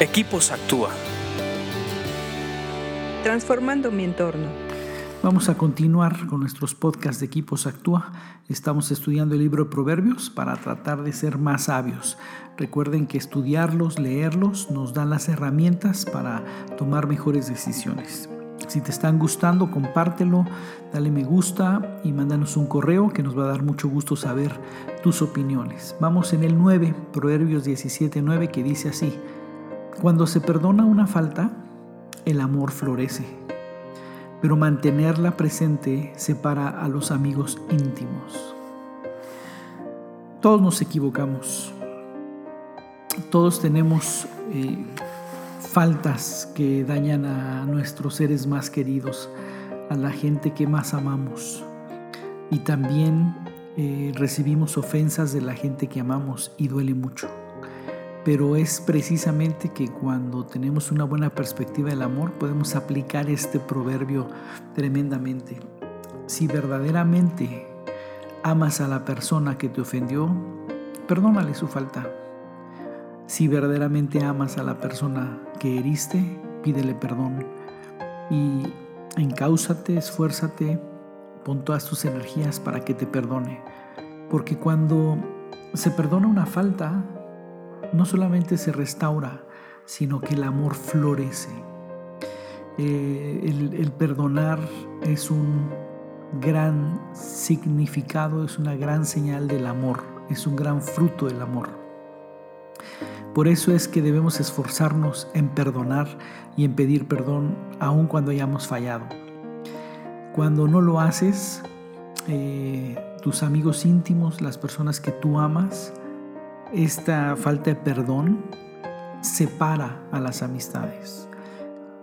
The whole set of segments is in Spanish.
Equipos Actúa. Transformando mi entorno. Vamos a continuar con nuestros podcasts de Equipos Actúa. Estamos estudiando el libro de Proverbios para tratar de ser más sabios. Recuerden que estudiarlos, leerlos, nos dan las herramientas para tomar mejores decisiones. Si te están gustando, compártelo, dale me gusta y mándanos un correo que nos va a dar mucho gusto saber tus opiniones. Vamos en el 9, Proverbios 17:9 que dice así: Cuando se perdona una falta, el amor florece, pero mantenerla presente separa a los amigos íntimos. Todos nos equivocamos, todos tenemos eh, faltas que dañan a nuestros seres más queridos, a la gente que más amamos. Y también eh, recibimos ofensas de la gente que amamos y duele mucho. Pero es precisamente que cuando tenemos una buena perspectiva del amor podemos aplicar este proverbio tremendamente. Si verdaderamente amas a la persona que te ofendió, perdónale su falta si verdaderamente amas a la persona que heriste, pídele perdón y encáusate, esfuérzate, pon todas tus energías para que te perdone. Porque cuando se perdona una falta, no solamente se restaura, sino que el amor florece. Eh, el, perdonar es un gran significado, es una gran señal del amor, es un gran fruto del amor. Por eso es que debemos esforzarnos en perdonar y en pedir perdón aun cuando hayamos fallado. Cuando no lo haces, eh, tus amigos íntimos, las personas que tú amas, esta falta de perdón separa a las amistades.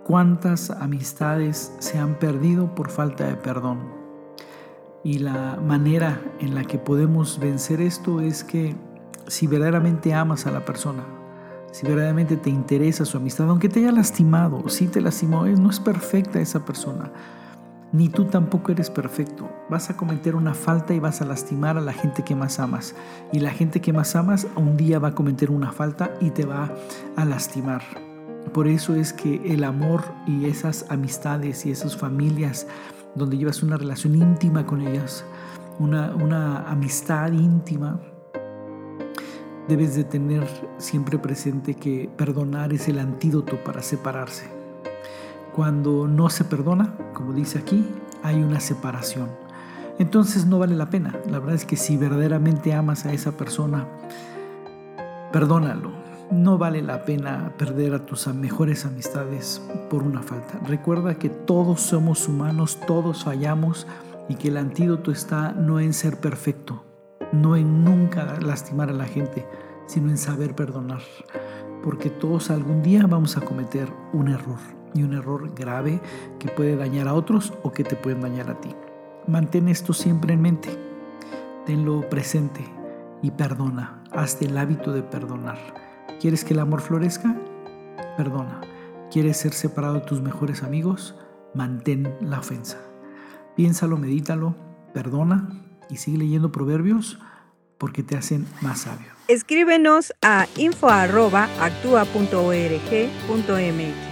¿Cuántas amistades se han perdido por falta de perdón? Y la manera en la que podemos vencer esto es que si verdaderamente amas a la persona, si verdaderamente te interesa su amistad, aunque te haya lastimado, si te lastimó, no es perfecta esa persona, ni tú tampoco eres perfecto. Vas a cometer una falta y vas a lastimar a la gente que más amas. Y la gente que más amas un día va a cometer una falta y te va a lastimar. Por eso es que el amor y esas amistades y esas familias donde llevas una relación íntima con ellas, una, amistad íntima, Debes de tener siempre presente que perdonar es el antídoto para separarse. Cuando no se perdona, como dice aquí, hay una separación. Entonces no vale la pena. La verdad es que si verdaderamente amas a esa persona, perdónalo. No vale la pena perder a tus mejores amistades por una falta. Recuerda que todos somos humanos, todos fallamos y que el antídoto está no en ser perfecto, no en nunca lastimar a la gente, sino en saber perdonar, porque todos algún día vamos a cometer un error y un error grave que puede dañar a otros o que te pueden dañar a ti. Mantén esto siempre en mente, tenlo presente y perdona, hazte el hábito de perdonar. ¿Quieres que el amor florezca? Perdona. ¿Quieres ser separado de tus mejores amigos? Mantén la ofensa. Piénsalo, medítalo, perdona y sigue leyendo proverbios porque te hacen más sabio. Escríbenos a info.actua.org.mx.